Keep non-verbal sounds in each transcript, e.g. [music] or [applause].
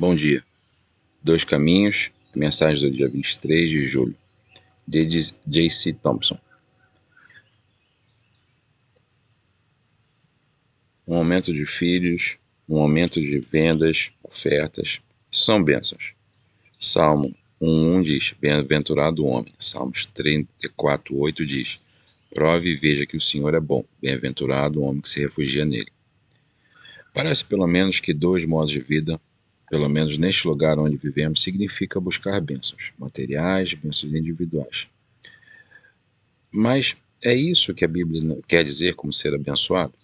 Bom dia. Dois caminhos, mensagem do dia 23 de julho, de J.C. Thompson. Um aumento de filhos, um aumento de vendas, ofertas, são bênçãos. Salmo 1.1 diz, Bem-aventurado o homem. Salmos 34.8 diz, Prove e veja que o Senhor é bom. Bem-aventurado o homem que se refugia nele. Parece pelo menos que dois modos de vida pelo menos neste lugar onde vivemos, significa buscar bênçãos materiais, bênçãos individuais. Mas é isso que a Bíblia quer dizer como ser abençoado?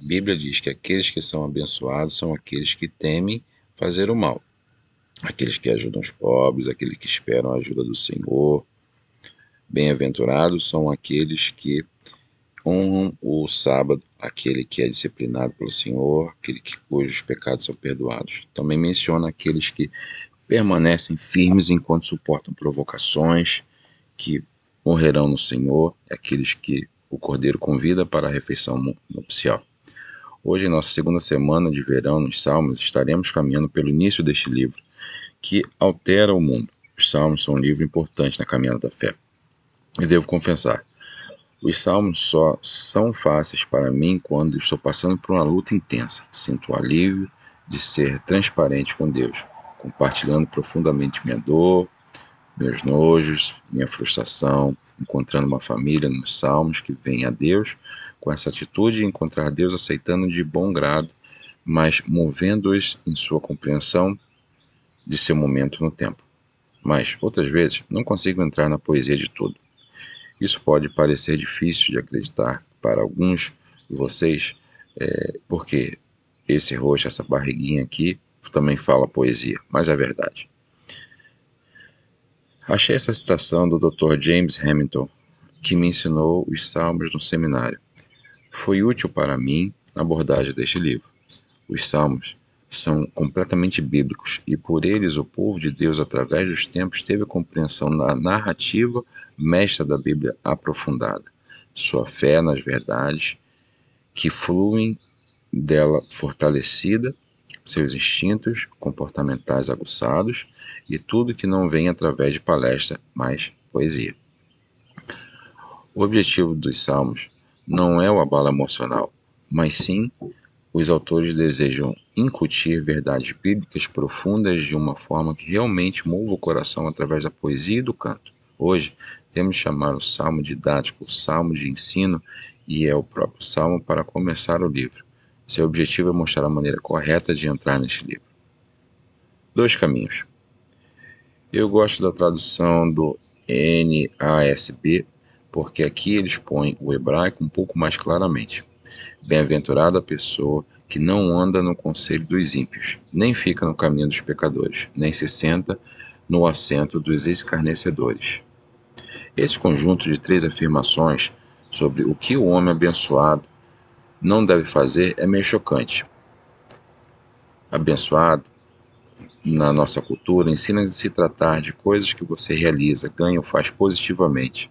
A Bíblia diz que aqueles que são abençoados são aqueles que temem fazer o mal, aqueles que ajudam os pobres, aqueles que esperam a ajuda do Senhor. Bem-aventurados são aqueles que honram o sábado, aquele que é disciplinado pelo Senhor, aquele que, cujos pecados são perdoados. Também menciona aqueles que permanecem firmes enquanto suportam provocações, que morrerão no Senhor, aqueles que o Cordeiro convida para a refeição nupcial. Hoje, em nossa segunda semana de verão nos Salmos, estaremos caminhando pelo início deste livro, que altera o mundo. Os Salmos são um livro importante na caminhada da fé. E devo confessar, os salmos só são fáceis para mim quando estou passando por uma luta intensa. Sinto o alívio de ser transparente com Deus, compartilhando profundamente minha dor, meus nojos, minha frustração, encontrando uma família nos salmos que vem a Deus com essa atitude de encontrar Deus aceitando de bom grado, mas movendo-os em sua compreensão de seu momento no tempo. Mas, outras vezes, não consigo entrar na poesia de tudo. Isso pode parecer difícil de acreditar para alguns de vocês, é, porque esse rosto, essa barriguinha aqui, também fala poesia, mas é verdade. Achei essa citação do Dr. James Hamilton, que me ensinou os salmos no seminário. Foi útil para mim na abordagem deste livro. Os salmos são completamente bíblicos e por eles o povo de Deus, através dos tempos, teve a compreensão da narrativa mestra da Bíblia aprofundada, sua fé nas verdades que fluem dela fortalecida, seus instintos comportamentais aguçados e tudo que não vem através de palestra, mas poesia. O objetivo dos salmos não é o abalo emocional, mas sim os autores desejam incutir verdades bíblicas profundas de uma forma que realmente mova o coração através da poesia e do canto. Hoje, temos de chamar o salmo didático, o salmo de ensino, e é o próprio salmo para começar o livro. Seu objetivo é mostrar a maneira correta de entrar neste livro. Dois caminhos. Eu gosto da tradução do NASB, porque aqui eles põem o hebraico um pouco mais claramente. Bem-aventurada a pessoa que não anda no conselho dos ímpios, nem fica no caminho dos pecadores, nem se senta no assento dos escarnecedores. Esse conjunto de três afirmações sobre o que o homem abençoado não deve fazer é meio chocante. Abençoado, na nossa cultura, ensina a se tratar de coisas que você realiza, ganha ou faz positivamente,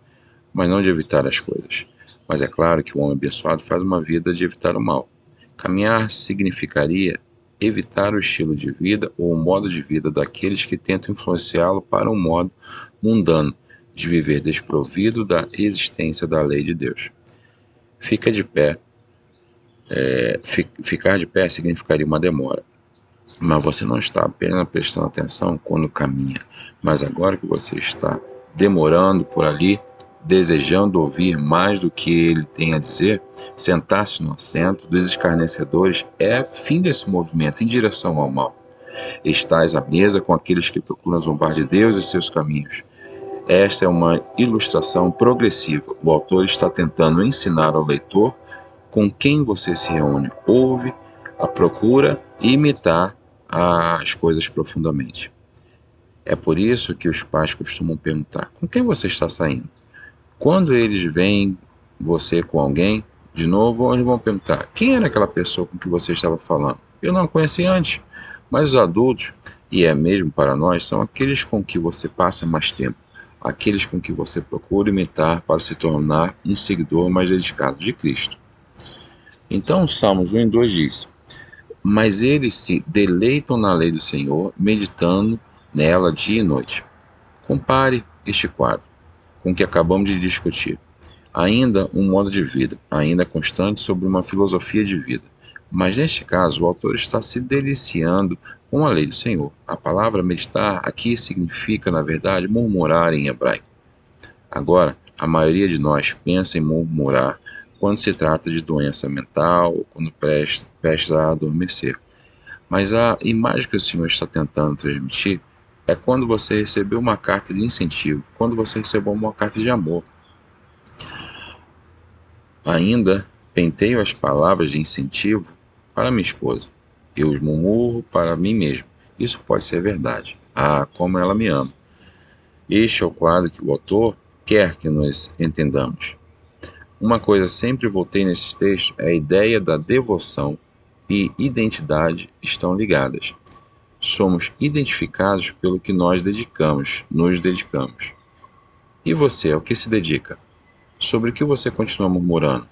mas não de evitar as coisas. Mas é claro que o homem abençoado faz uma vida de evitar o mal. Caminhar significaria evitar o estilo de vida ou o modo de vida daqueles que tentam influenciá-lo para um modo mundano de viver desprovido da existência da lei de Deus. Fica de pé. É, ficar de pé significaria uma demora, mas você não está apenas prestando atenção quando caminha, mas agora que você está demorando por ali, desejando ouvir mais do que ele tem a dizer, sentar-se no assento dos escarnecedores é fim desse movimento em direção ao mal. Estás à mesa com aqueles que procuram zombar de Deus e seus caminhos. Esta é uma ilustração progressiva. O autor está tentando ensinar ao leitor com quem você se reúne, ouve, a procura e imitar as coisas profundamente. É por isso que os pais costumam perguntar: com quem você está saindo? Quando eles veem você com alguém, de novo, eles vão perguntar: quem era aquela pessoa com que você estava falando? Eu não a conheci antes. Mas os adultos, e é mesmo para nós, são aqueles com que você passa mais tempo, aqueles com que você procura imitar para se tornar um seguidor mais dedicado de Cristo. Então, Salmos 1 e 2 diz: mas eles se deleitam na lei do Senhor, meditando nela dia e noite. Compare este quadro com o que acabamos de discutir. Ainda um modo de vida, ainda constante sobre uma filosofia de vida. Mas neste caso, o autor está se deliciando com a lei do Senhor. A palavra meditar aqui significa, na verdade, murmurar em hebraico. Agora, a maioria de nós pensa em murmurar quando se trata de doença mental ou quando presta a adormecer. Mas a imagem que o Senhor está tentando transmitir é quando você recebeu uma carta de incentivo, quando você recebeu uma carta de amor. Ainda penteio as palavras de incentivo para minha esposa. Eu os murmuro para mim mesmo. Isso pode ser verdade. Ah, como ela me ama. Este é o quadro que o autor quer que nós entendamos. Uma coisa sempre voltei nesses textos é a ideia da devoção e identidade estão ligadas. Somos identificados pelo que nós dedicamos, nos dedicamos. E você, ao que se dedica? Sobre o que você continua murmurando?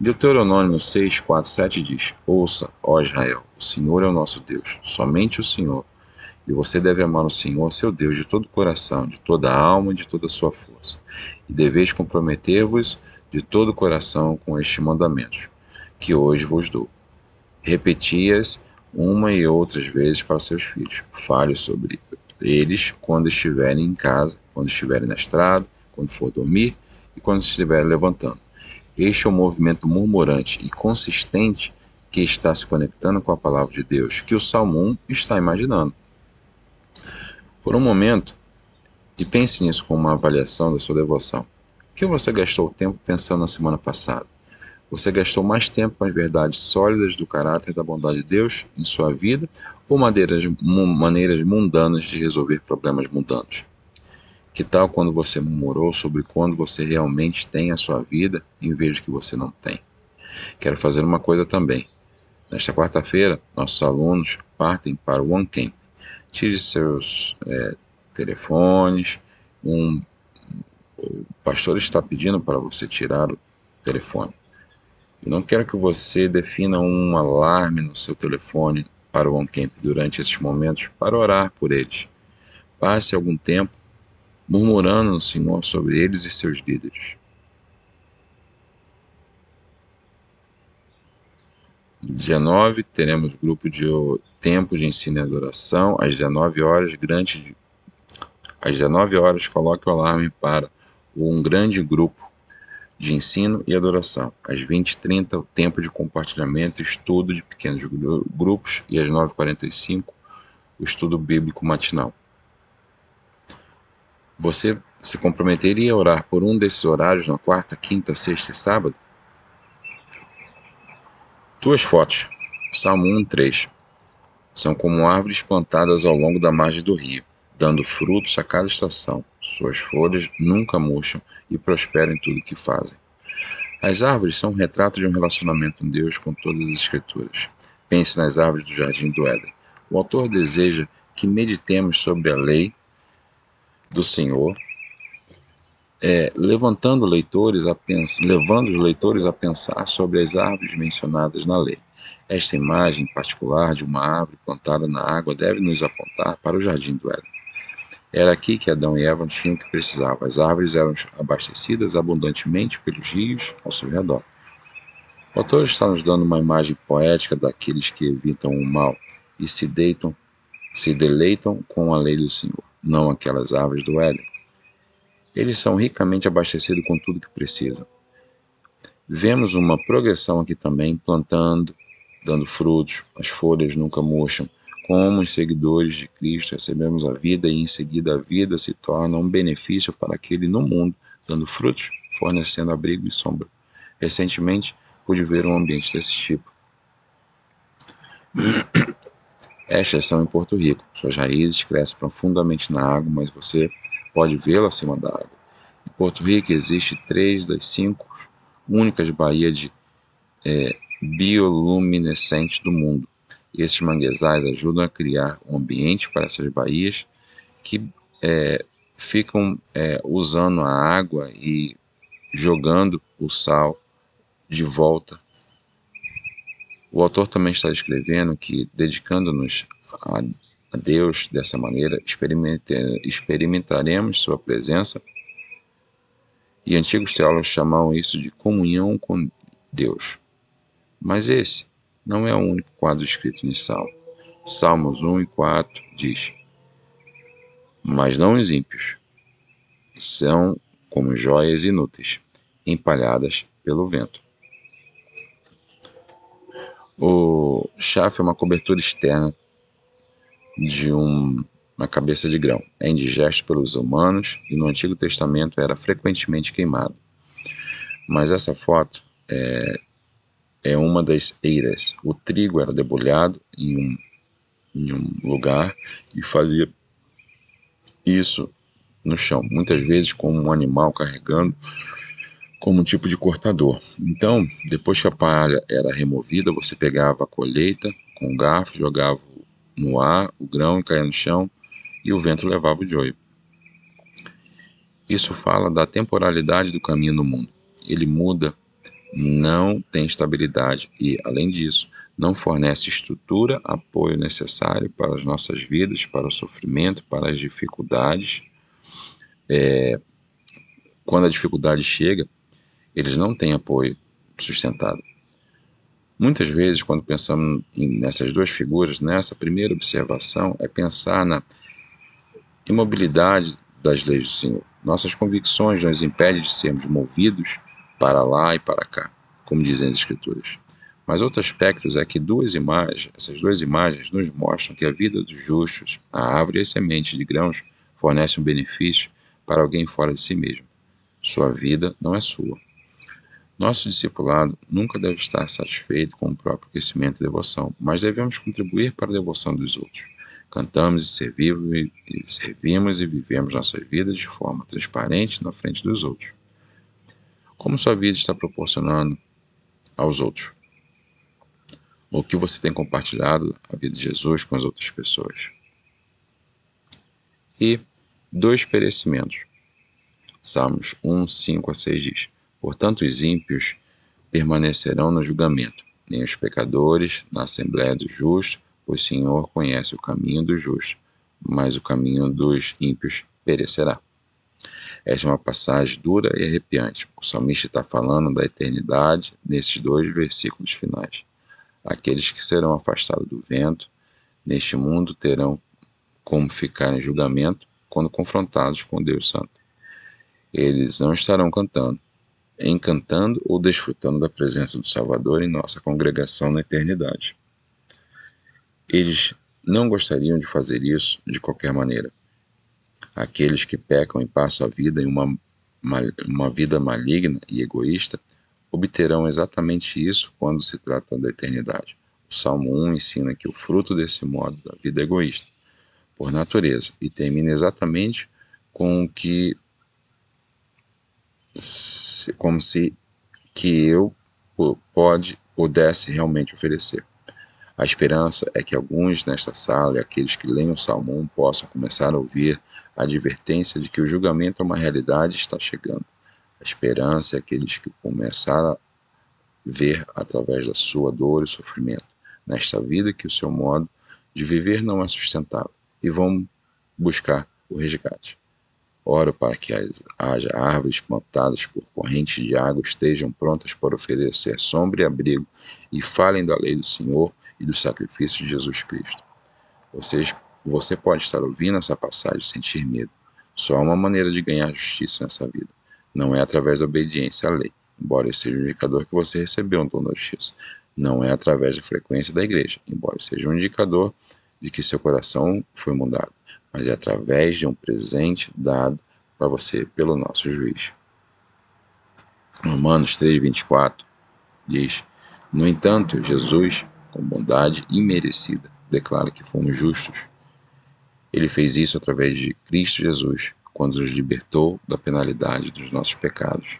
Deuteronômio 6, 4, 7 diz: Ouça, ó Israel, o Senhor é o nosso Deus, somente o Senhor. E você deve amar o Senhor, seu Deus, de todo o coração, de toda a alma e de toda a sua força. E deveis comprometer-vos de todo o coração com estes mandamentos, que hoje vos dou. Repeti-as uma e outras vezes para seus filhos. Fale sobre eles quando estiverem em casa, quando estiverem na estrada, quando for dormir e quando estiverem levantando. Este é o movimento murmurante e consistente que está se conectando com a palavra de Deus, que o Salmo 1 está imaginando. Por um momento, e pense nisso como uma avaliação da sua devoção que você gastou tempo pensando na semana passada? Você gastou mais tempo com as verdades sólidas do caráter da bondade de Deus em sua vida ou maneiras, maneiras mundanas de resolver problemas mundanos? Que tal quando você murmurou sobre quando você realmente tem a sua vida em vez de que você não tem? Quero fazer uma coisa também. Nesta quarta-feira, nossos alunos partem para o One Camp. Tire seus é, telefones, um o pastor está pedindo para você tirar o telefone. Não quero que você defina um alarme no seu telefone para o OnCamp durante esses momentos para orar por eles. Passe algum tempo murmurando no Senhor sobre eles e seus líderes. No 19, teremos grupo de tempo de ensino e adoração. Às 19 horas, grande, às 19 horas, coloque o alarme para um grande grupo de ensino e adoração. Às 20h30, o tempo de compartilhamento estudo de pequenos grupos. E às 9h45, o estudo bíblico matinal. Você se comprometeria a orar por um desses horários na quarta, quinta, sexta e sábado? Duas fotos. Salmo 1, 3. São como árvores plantadas ao longo da margem do rio dando frutos a cada estação. Suas folhas nunca murcham e prosperam em tudo que fazem. As árvores são um retrato de um relacionamento com Deus com todas as Escrituras. Pense nas árvores do jardim do Éden. O autor deseja que meditemos sobre a lei do Senhor, é, levantando leitores a levando os leitores a pensar sobre as árvores mencionadas na lei. Esta imagem particular de uma árvore plantada na água deve nos apontar para o jardim do Éden. Era aqui que Adão e Eva tinham o que precisavam. As árvores eram abastecidas abundantemente pelos rios ao seu redor. O autor está nos dando uma imagem poética daqueles que evitam o mal e se deitam, se deleitam com a lei do Senhor, não aquelas árvores do Éden. Eles são ricamente abastecidos com tudo que precisam. Vemos uma progressão aqui também, plantando, dando frutos, as folhas nunca murcham, como os seguidores de Cristo recebemos a vida e em seguida a vida se torna um benefício para aquele no mundo, dando frutos, fornecendo abrigo e sombra. Recentemente pude ver um ambiente desse tipo. Estas são em Porto Rico. Suas raízes crescem profundamente na água, mas você pode vê-la acima da água. Em Porto Rico existe três das cinco únicas baías de é, bioluminescentes do mundo. Esses manguezais ajudam a criar um ambiente para essas baías que é, ficam é, usando a água e jogando o sal de volta O autor também está escrevendo que, dedicando-nos a, a Deus dessa maneira, experimentaremos Sua presença. E antigos teólogos chamam isso de comunhão com Deus. Mas esse não é o único quadro escrito em Salmo. Salmos 1 e 4 diz: Mas não os ímpios, são como joias inúteis, empalhadas pelo vento. O chafre é uma cobertura externa de um, uma cabeça de grão. É indigesto pelos humanos e no Antigo Testamento era frequentemente queimado. Mas essa foto é, é uma das eiras. O trigo era debulhado em um, em um lugar e fazia isso no chão, muitas vezes como um animal carregando como um tipo de cortador. Então, depois que a palha era removida, você pegava a colheita com um garfo, jogava no ar o grão caía no chão e o vento levava o joio. Isso fala da temporalidade do caminho no mundo. Ele muda, não tem estabilidade e, além disso, não fornece estrutura, apoio necessário para as nossas vidas, para o sofrimento, para as dificuldades. É, quando a dificuldade chega, eles não têm apoio sustentado. Muitas vezes, quando pensamos nessas duas figuras, nessa primeira observação é pensar na imobilidade das leis do Senhor. Nossas convicções nos impedem de sermos movidos para lá e para cá, como dizem as Escrituras. Mas outro aspecto é que duas imagens, essas duas imagens nos mostram que a vida dos justos, a árvore e a semente de grãos, fornece um benefício para alguém fora de si mesmo. Sua vida não é sua, nosso discipulado nunca deve estar satisfeito com o próprio crescimento e devoção, mas devemos contribuir para a devoção dos outros. Cantamos e servimos e servimos e vivemos nossas vidas de forma transparente na frente dos outros. Como sua vida está proporcionando aos outros? O que você tem compartilhado a vida de Jesus com as outras pessoas? E dois perecimentos. Salmos 1, 5 a 6 diz: Portanto, os ímpios permanecerão no julgamento, nem os pecadores na assembléia do justo, o Senhor conhece o caminho do justo, mas o caminho dos ímpios perecerá. Esta é uma passagem dura e arrepiante. O salmista está falando da eternidade nesses dois versículos finais. Aqueles que serão afastados do vento neste mundo terão como ficar em julgamento quando confrontados com Deus Santo. Eles não estarão cantando, encantando ou desfrutando da presença do Salvador em nossa congregação na eternidade. Eles não gostariam de fazer isso de qualquer maneira. Aqueles que pecam e passam a vida em uma, uma vida maligna e egoísta obterão exatamente isso quando se trata da eternidade. O Salmo 1 ensina que o fruto desse modo da vida é egoísta, por natureza, e termina exatamente com o que como se que eu pode pudesse realmente oferecer. A esperança é que alguns nesta sala e aqueles que leem o Salmo possam começar a ouvir a advertência de que o julgamento é uma realidade está chegando. A esperança é aqueles que começaram a ver através da sua dor e sofrimento nesta vida que o seu modo de viver não é sustentável e vão buscar o resgate. Oro para que haja árvores plantadas por correntes de água estejam prontas para oferecer sombra e abrigo e falem da lei do Senhor e do sacrifício de Jesus Cristo. Vocês, você pode estar ouvindo essa passagem e sentir medo. Só há uma maneira de ganhar justiça nessa vida. Não é através da obediência à lei, embora seja um indicador que você recebeu um dom da justiça. Não é através da frequência da igreja, embora seja um indicador de que seu coração foi mudado mas é através de um presente dado para você pelo nosso juiz. Romanos 3:24 diz: No entanto, Jesus, com bondade imerecida, declara que fomos justos. Ele fez isso através de Cristo Jesus, quando nos libertou da penalidade dos nossos pecados.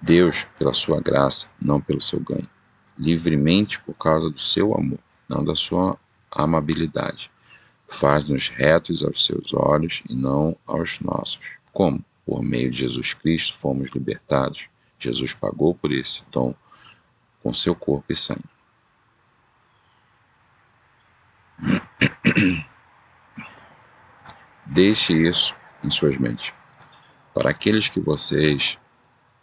Deus, pela sua graça, não pelo seu ganho, livremente por causa do seu amor, não da sua amabilidade. Faz-nos retos aos seus olhos e não aos nossos. Como? Por meio de Jesus Cristo fomos libertados. Jesus pagou por esse dom com seu corpo e sangue. [coughs] Deixe isso em suas mentes. Para aqueles que vocês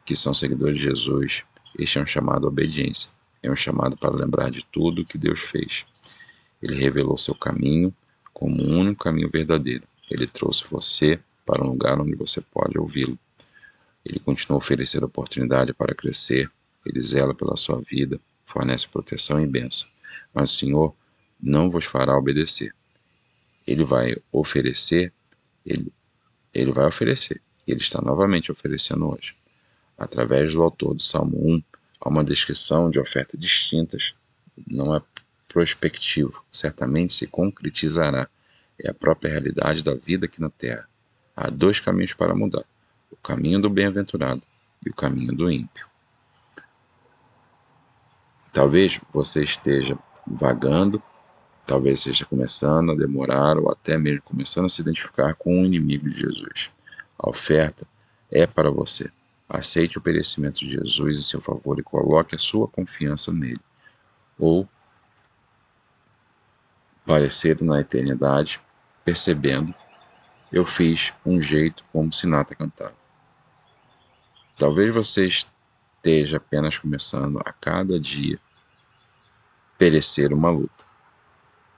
que são seguidores de Jesus, este é um chamado à obediência. É um chamado para lembrar de tudo que Deus fez. Ele revelou seu caminho como o um único caminho verdadeiro. Ele trouxe você para um lugar onde você pode ouvi-lo. Ele continua a oferecer oportunidade para crescer. Ele zela pela sua vida, fornece proteção e bênção. Mas o Senhor não vos fará obedecer. Ele vai oferecer, ele, ele vai oferecer. Ele está novamente oferecendo hoje. Através do autor do Salmo 1, há uma descrição de ofertas distintas. Não é prospectivo, certamente se concretizará. É a própria realidade da vida aqui na Terra. Há dois caminhos para mudar: o caminho do bem-aventurado e o caminho do ímpio. Talvez você esteja vagando Talvez esteja começando a demorar ou até mesmo começando a se identificar com o inimigo de Jesus. A oferta é para você. Aceite o perecimento de Jesus em seu favor e coloque a sua confiança nele. Ou parecer na eternidade, percebendo, eu fiz um jeito como Sinata cantava. Talvez você esteja apenas começando a cada dia perecer uma luta.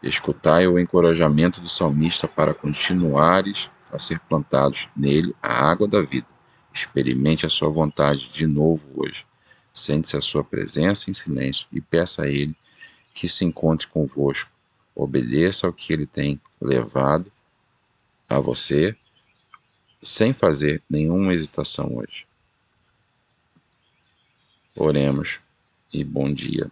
Escutai o encorajamento do salmista para continuares a ser plantados nele a água da vida. Experimente a sua vontade de novo hoje. Sente-se a sua presença em silêncio e peça a ele que se encontre convosco. Obedeça ao que ele tem levado a você sem fazer nenhuma hesitação hoje. Oremos e bom dia.